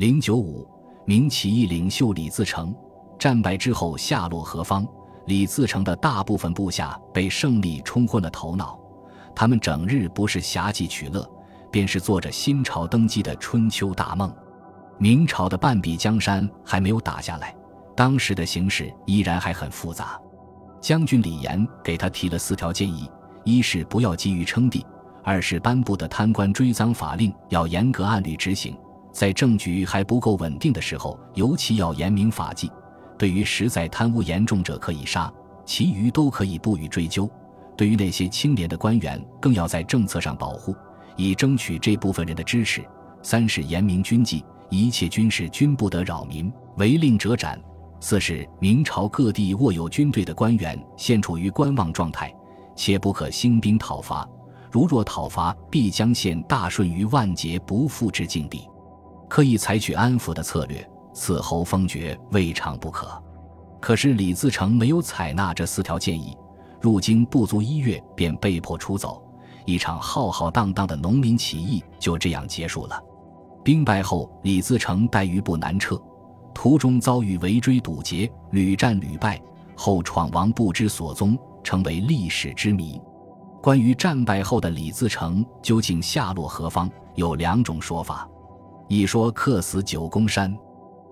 零九五，明起义领袖李自成战败之后下落何方？李自成的大部分部下被胜利冲昏了头脑，他们整日不是侠妓取乐，便是做着新朝登基的春秋大梦。明朝的半壁江山还没有打下来，当时的形势依然还很复杂。将军李严给他提了四条建议：一是不要急于称帝；二是颁布的贪官追赃法令要严格按律执行，在政局还不够稳定的时候，尤其要严明法纪。对于实在贪污严重者可以杀，其余都可以不予追究。对于那些清廉的官员，更要在政策上保护，以争取这部分人的支持。三是严明军纪，一切军事均不得扰民，违令者斩。四是明朝各地握有军队的官员现处于观望状态，切不可兴兵讨伐。如若讨伐，必将陷大顺于万劫不复之境地。可以采取安抚的策略。此后封爵未尝不可，可是李自成没有采纳这四条建议，入京不足一月便被迫出走，一场浩浩荡荡的农民起义就这样结束了。兵败后，李自成待余部南撤，途中遭遇围追堵截，屡战屡败，后闯王不知所踪，成为历史之谜。关于战败后的李自成究竟下落何方，有两种说法：一说客死九宫山。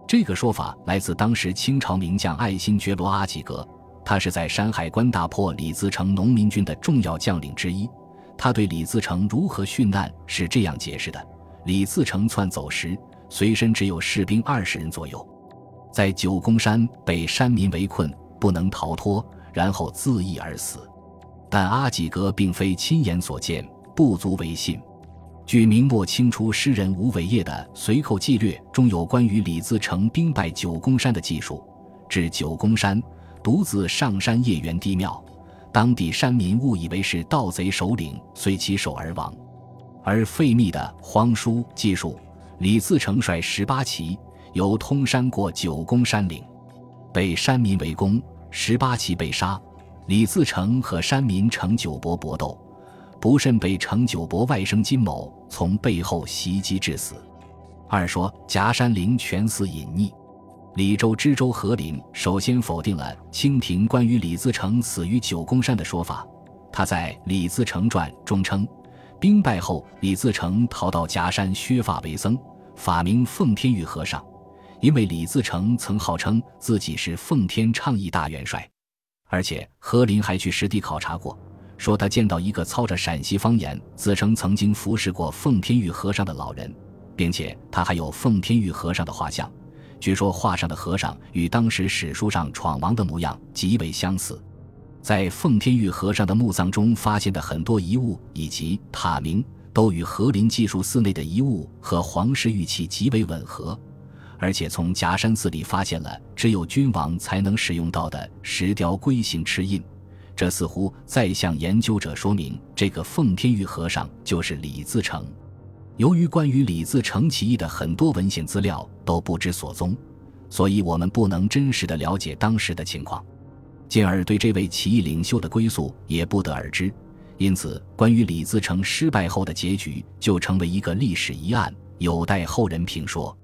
这个说法来自当时清朝名将爱新觉罗阿济格，他是在山海关大破李自成农民军的重要将领之一。他对李自成如何殉难是这样解释的：李自成窜走时，随身只有士兵二十人左右，在九宫山被山民围困，不能逃脱，然后自缢而死。但阿济格并非亲眼所见，不足为信。据明末清初诗人吴伟业的《随口记略》中有关于李自成兵败九宫山的记述，至九宫山，独自上山夜圆帝庙，当地山民误以为是盗贼首领，遂起手而亡。而费密的《荒书》记述，李自成率十八骑由通山过九宫山岭，被山民围攻，十八骑被杀，李自成和山民成九伯搏斗。不慎被程九伯外甥金某从背后袭击致死。二说夹山陵全死隐匿。李州知州何林首先否定了清廷关于李自成死于九宫山的说法。他在《李自成传》中称，兵败后李自成逃到夹山削发为僧，法名奉天玉和尚。因为李自成曾号称自己是奉天倡议大元帅，而且何林还去实地考察过。说他见到一个操着陕西方言、自称曾经服侍过奉天玉和尚的老人，并且他还有奉天玉和尚的画像。据说画上的和尚与当时史书上闯王的模样极为相似。在奉天玉和尚的墓葬中发现的很多遗物以及塔铭，都与和林技术寺内的遗物和皇室玉器极为吻合。而且从夹山寺里发现了只有君王才能使用到的石雕龟形螭印。这似乎在向研究者说明，这个奉天玉和尚就是李自成。由于关于李自成起义的很多文献资料都不知所踪，所以我们不能真实的了解当时的情况，进而对这位起义领袖的归宿也不得而知。因此，关于李自成失败后的结局，就成为一个历史疑案，有待后人评说。